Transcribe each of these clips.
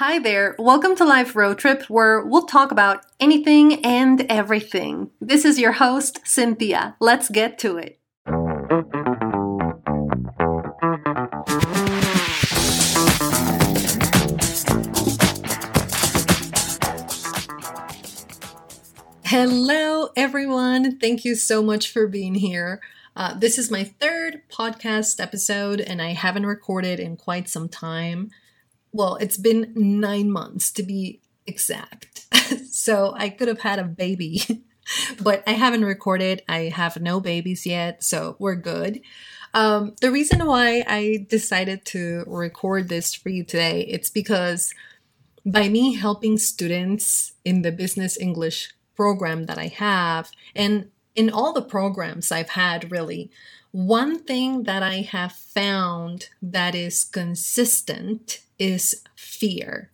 Hi there. Welcome to Life Road Trip, where we'll talk about anything and everything. This is your host, Cinthia. Let's get to it. Hello, everyone. Thank you so much for being here. Uh, this is my third podcast episode, and I haven't recorded in quite some time. Well, it's been nine months to be exact. so I could have had a baby, but I haven't recorded. I have no babies yet, so we're good. Um, the reason why I decided to record this for you today, it's because by me helping students in the business English program that I have, and in all the programs I've had, really, one thing that I have found that is consistent is fear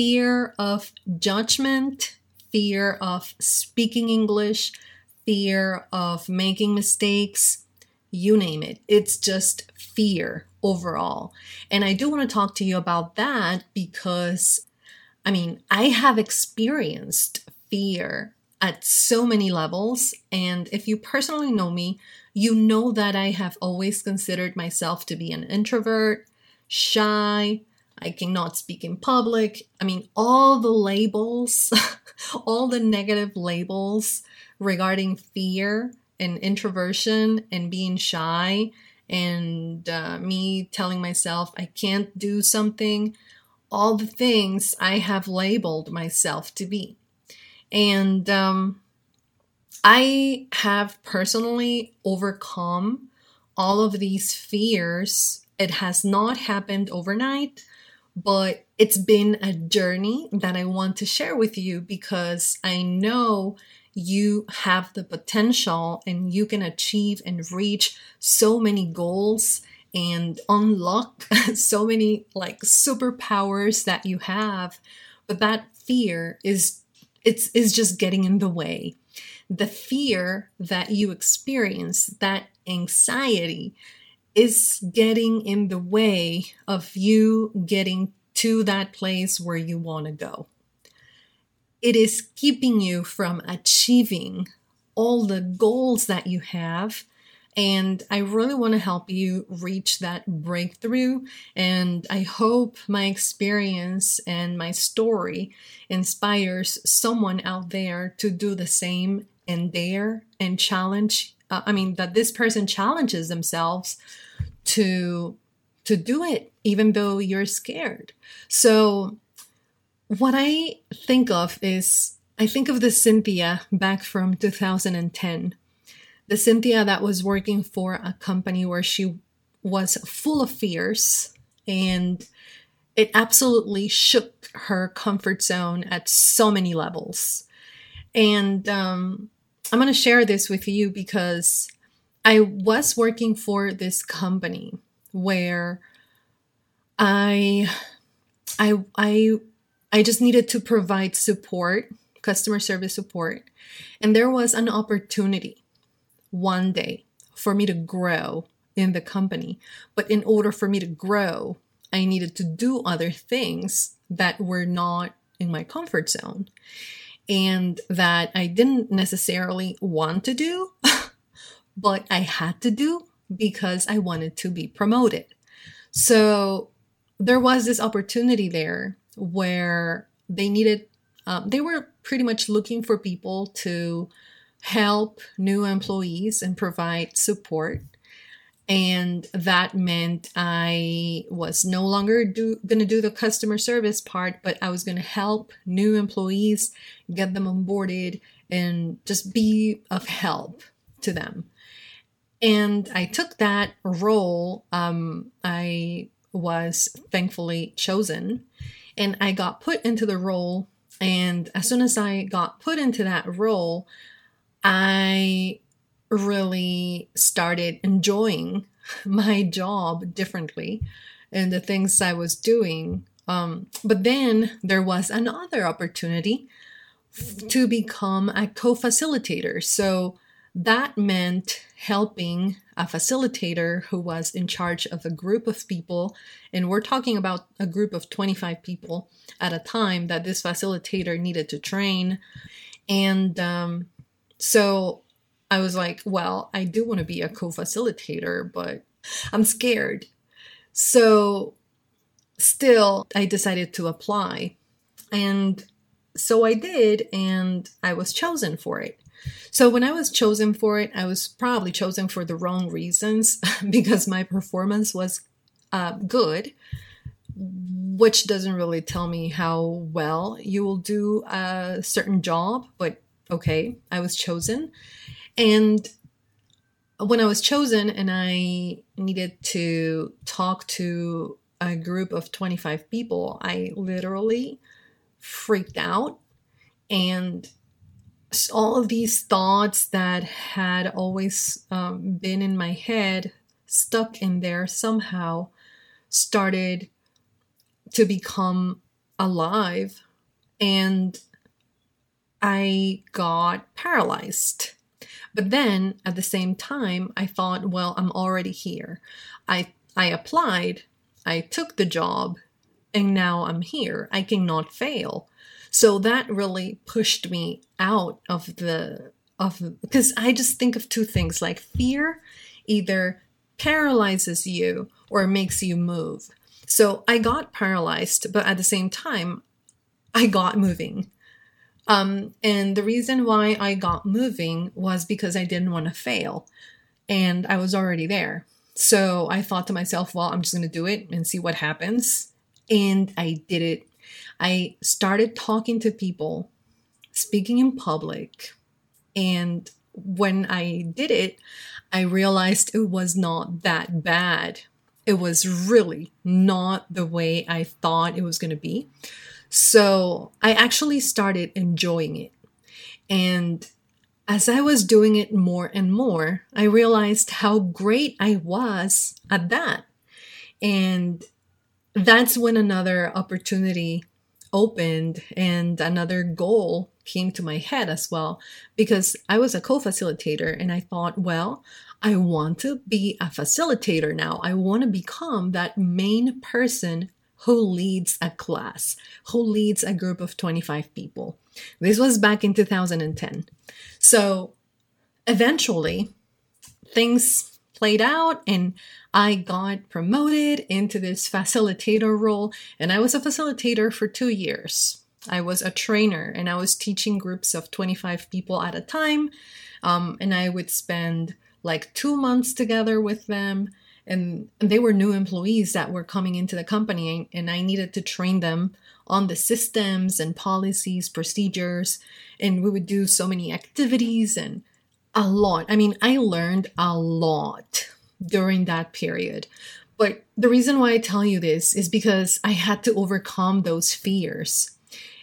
fear of judgment, fear of speaking English, fear of making mistakes, you name it. It's just fear overall. And I do want to talk to you about that because, I mean, I have experienced fear at so many levels. And if you personally know me, you know that I have always considered myself to be an introvert, shy, I cannot speak in public. I mean, all the labels, all the negative labels regarding fear and introversion and being shy and uh, me telling myself I can't do something, all the things I have labeled myself to be. And um, I have personally overcome all of these fears. It has not happened overnight, but it's been a journey that I want to share with you because I know you have the potential and you can achieve and reach so many goals and unlock so many like superpowers that you have but that fear is it's is just getting in the way. The fear that you experience that anxiety is getting in the way of you getting to that place where you want to go it is keeping you from achieving all the goals that you have and I really want to help you reach that breakthrough. And I hope my experience and my story inspires someone out there to do the same and dare and challenge. Uh, I mean, that this person challenges themselves to to do it even though you're scared. So what I think of is I think of the Cinthia back from 2010 the Cinthia that was working for a company where she was full of fears and it absolutely shook her comfort zone at so many levels. And um, I'm going to share this with you because I was working for this company where I, I, I, I just needed to provide support, customer service support, and there was an opportunity one day for me to grow in the company. But in order for me to grow, I needed to do other things that were not in my comfort zone and that I didn't necessarily want to do, but I had to do because I wanted to be promoted. So there was this opportunity there where they needed, um, they were pretty much looking for people to help new employees and provide support. And that meant I was no longer going to do the customer service part, but I was going to help new employees, get them onboarded, and just be of help to them. And I took that role. Um, I was thankfully chosen, and I got put into the role. And as soon as I got put into that role, I really started enjoying my job differently and the things I was doing. Um, but then there was another opportunity to become a co facilitator. So that meant helping a facilitator who was in charge of a group of people. And we're talking about a group of 25 people at a time that this facilitator needed to train. And um, so I was like, well, I do want to be a co facilitator, but I'm scared. So still, I decided to apply. And so I did, and I was chosen for it. So when I was chosen for it, I was probably chosen for the wrong reasons because my performance was uh, good, which doesn't really tell me how well you will do a certain job, but okay, I was chosen. And when I was chosen and I needed to talk to a group of 25 people, I literally freaked out. And all of these thoughts that had always um, been in my head stuck in there somehow started to become alive. And i got paralyzed but then at the same time i thought well i'm already here i i applied i took the job and now i'm here i cannot fail so that really pushed me out of the of because I just think of two things like fear either paralyzes you or makes you move. So I got paralyzed, but at the same time, I got moving. Um, and the reason why I got moving was because I didn't want to fail. And I was already there. So I thought to myself, well, I'm just going to do it and see what happens. And I did it I started talking to people, speaking in public. And when I did it, I realized it was not that bad. It was really not the way I thought it was going to be. So I actually started enjoying it. And as I was doing it more and more, I realized how great I was at that. And that's when another opportunity opened and another goal came to my head as well because I was a co facilitator and I thought, well, I want to be a facilitator now. I want to become that main person who leads a class, who leads a group of 25 people. This was back in 2010. So eventually, things played out and I got promoted into this facilitator role, and I was a facilitator for two years. I was a trainer and I was teaching groups of 25 people at a time. Um, and I would spend like two months together with them. And, they were new employees that were coming into the company, and I needed to train them on the systems and policies, procedures. And we would do so many activities and a lot. I mean, I learned a lot during that period. But the reason why I tell you this is because I had to overcome those fears.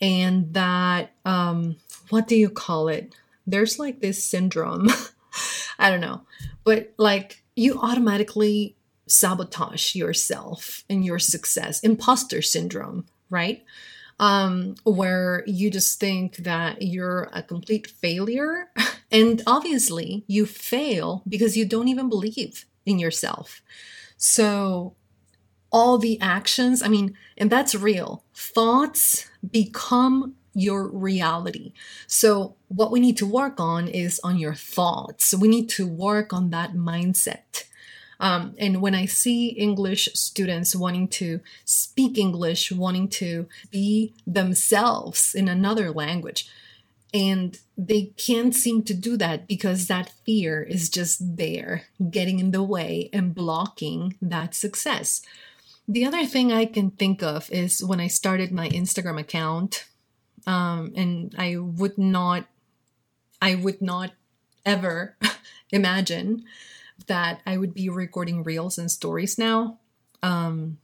And that, um, what do you call it? There's like this syndrome. I don't know. But like you automatically sabotage yourself and your success. Imposter syndrome, right? Um, where you just think that you're a complete failure. And obviously, you fail because you don't even believe in yourself. So, all the actions, I mean, and that's real. Thoughts become your reality. So, what we need to work on is on your thoughts. We need to work on that mindset. Um, and when I see English students wanting to speak English, wanting to be themselves in another language, and they can't seem to do that because that fear is just there, getting in the way and blocking that success. The other thing I can think of is when I started my Instagram account, um, and I would not, I would not ever imagine that I would be recording reels and stories now. Um,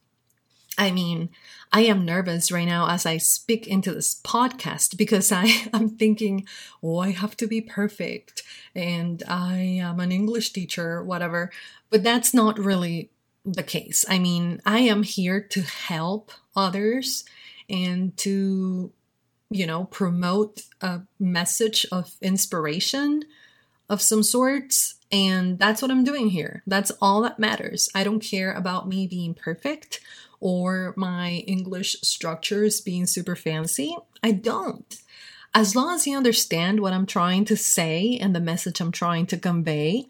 I mean, I am nervous right now as I speak into this podcast because I am thinking, oh, I have to be perfect and I am an English teacher, whatever. But that's not really the case. I mean, I am here to help others and to, you know, promote a message of inspiration of some sorts And that's what I'm doing here. That's all that matters. I don't care about me being perfect or my English structures being super fancy. I don't. As long as you understand what I'm trying to say and the message I'm trying to convey,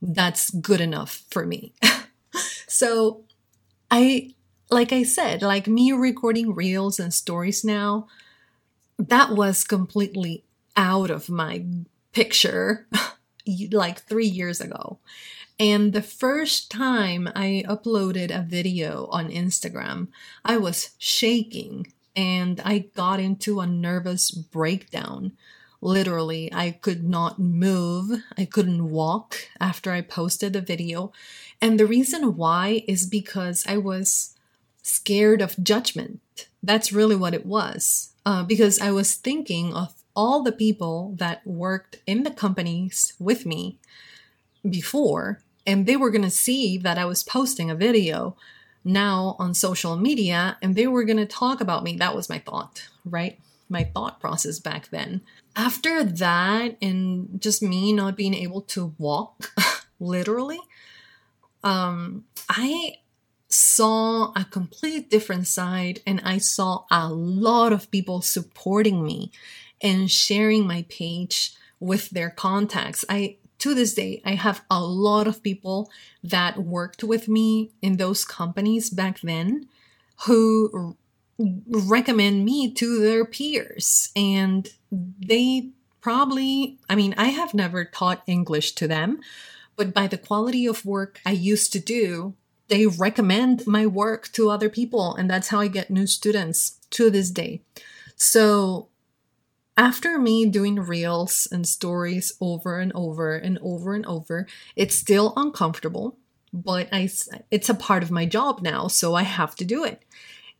that's good enough for me. so, I, like I said, like me recording reels and stories now, that was completely out of my picture like three years ago. And the first time I uploaded a video on Instagram, I was shaking and I got into a nervous breakdown. Literally, I could not move. I couldn't walk after I posted the video. And the reason why is because I was scared of judgment. That's really what it was. Uh, because I was thinking of all the people that worked in the companies with me before, and they were going to see that I was posting a video now on social media and they were going to talk about me. That was my thought, right? My thought process back then. After that, and just me not being able to walk, literally, um, I saw a complete different side and I saw a lot of people supporting me and sharing my page with their contacts. I to this day, I have a lot of people that worked with me in those companies back then who recommend me to their peers. And they probably, I mean, I have never taught English to them, but by the quality of work I used to do, they recommend my work to other people. And that's how I get new students to this day. So after me doing reels and stories over and over and over and over, it's still uncomfortable, but I it's a part of my job now, so I have to do it.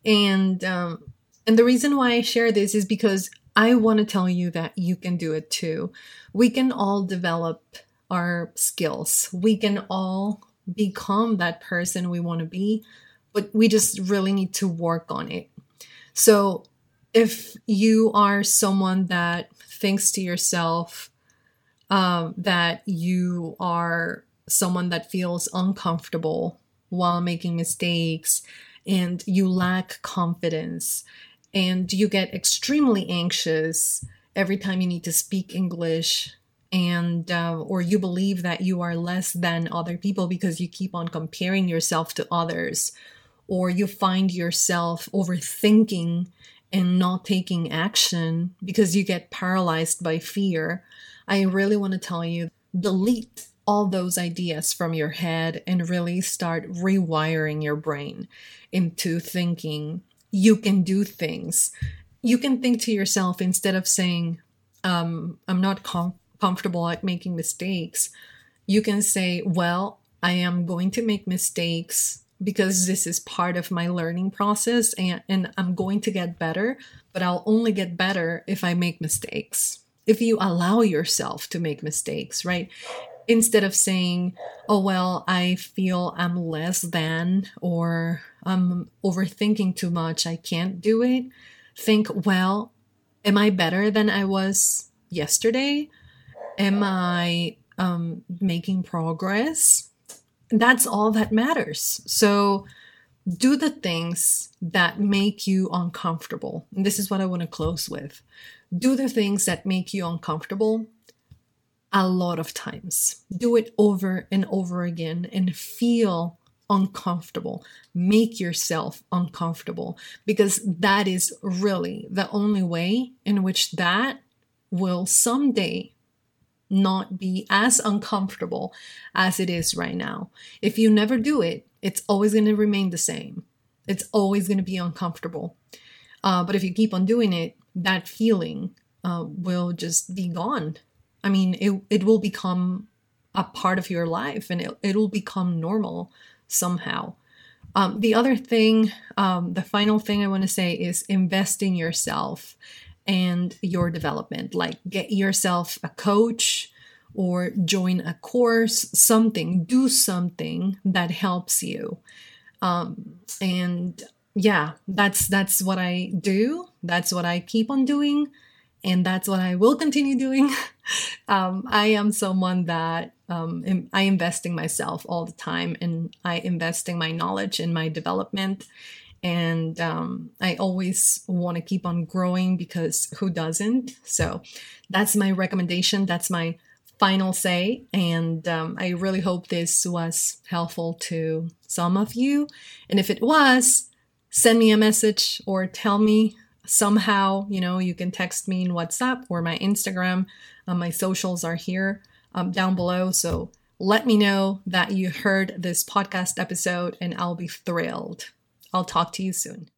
And um, and the reason why I share this is because I want to tell you that you can do it too. We can all develop our skills. We can all become that person we want to be, but we just really need to work on it. So if you are someone that thinks to yourself um, that you are someone that feels uncomfortable while making mistakes and you lack confidence and you get extremely anxious every time you need to speak english and uh, or you believe that you are less than other people because you keep on comparing yourself to others or you find yourself overthinking and not taking action because you get paralyzed by fear, I really want to tell you delete all those ideas from your head and really start rewiring your brain into thinking you can do things. You can think to yourself instead of saying, um, I'm not com- comfortable at making mistakes, you can say, Well, I am going to make mistakes because this is part of my learning process and, and I'm going to get better, but I'll only get better if I make mistakes. If you allow yourself to make mistakes, right? Instead of saying, oh, well, I feel I'm less than or I'm overthinking too much, I can't do it. Think, well, am I better than I was yesterday? Am I um, making progress? that's all that matters. So do the things that make you uncomfortable. And this is what I want to close with. Do the things that make you uncomfortable a lot of times. Do it over and over again and feel uncomfortable. Make yourself uncomfortable because that is really the only way in which that will someday not be as uncomfortable as it is right now. If you never do it, it's always going to remain the same. It's always going to be uncomfortable. Uh, but if you keep on doing it, that feeling uh, will just be gone. I mean, it, it will become a part of your life and it, it'll become normal somehow. Um, the other thing, um, the final thing I want to say is invest in yourself and your development. Like get yourself a coach or join a course, something, do something that helps you. Um, and yeah, that's that's what I do. That's what I keep on doing, and that's what I will continue doing. um, I am someone that um, I invest in myself all the time, and I invest in my knowledge and my development. And um, I always want to keep on growing because who doesn't? So that's my recommendation. That's my final say. And um, I really hope this was helpful to some of you. And if it was, send me a message or tell me somehow. You know, you can text me in WhatsApp or my Instagram. Uh, my socials are here um, down below. So let me know that you heard this podcast episode, and I'll be thrilled. I'll talk to you soon.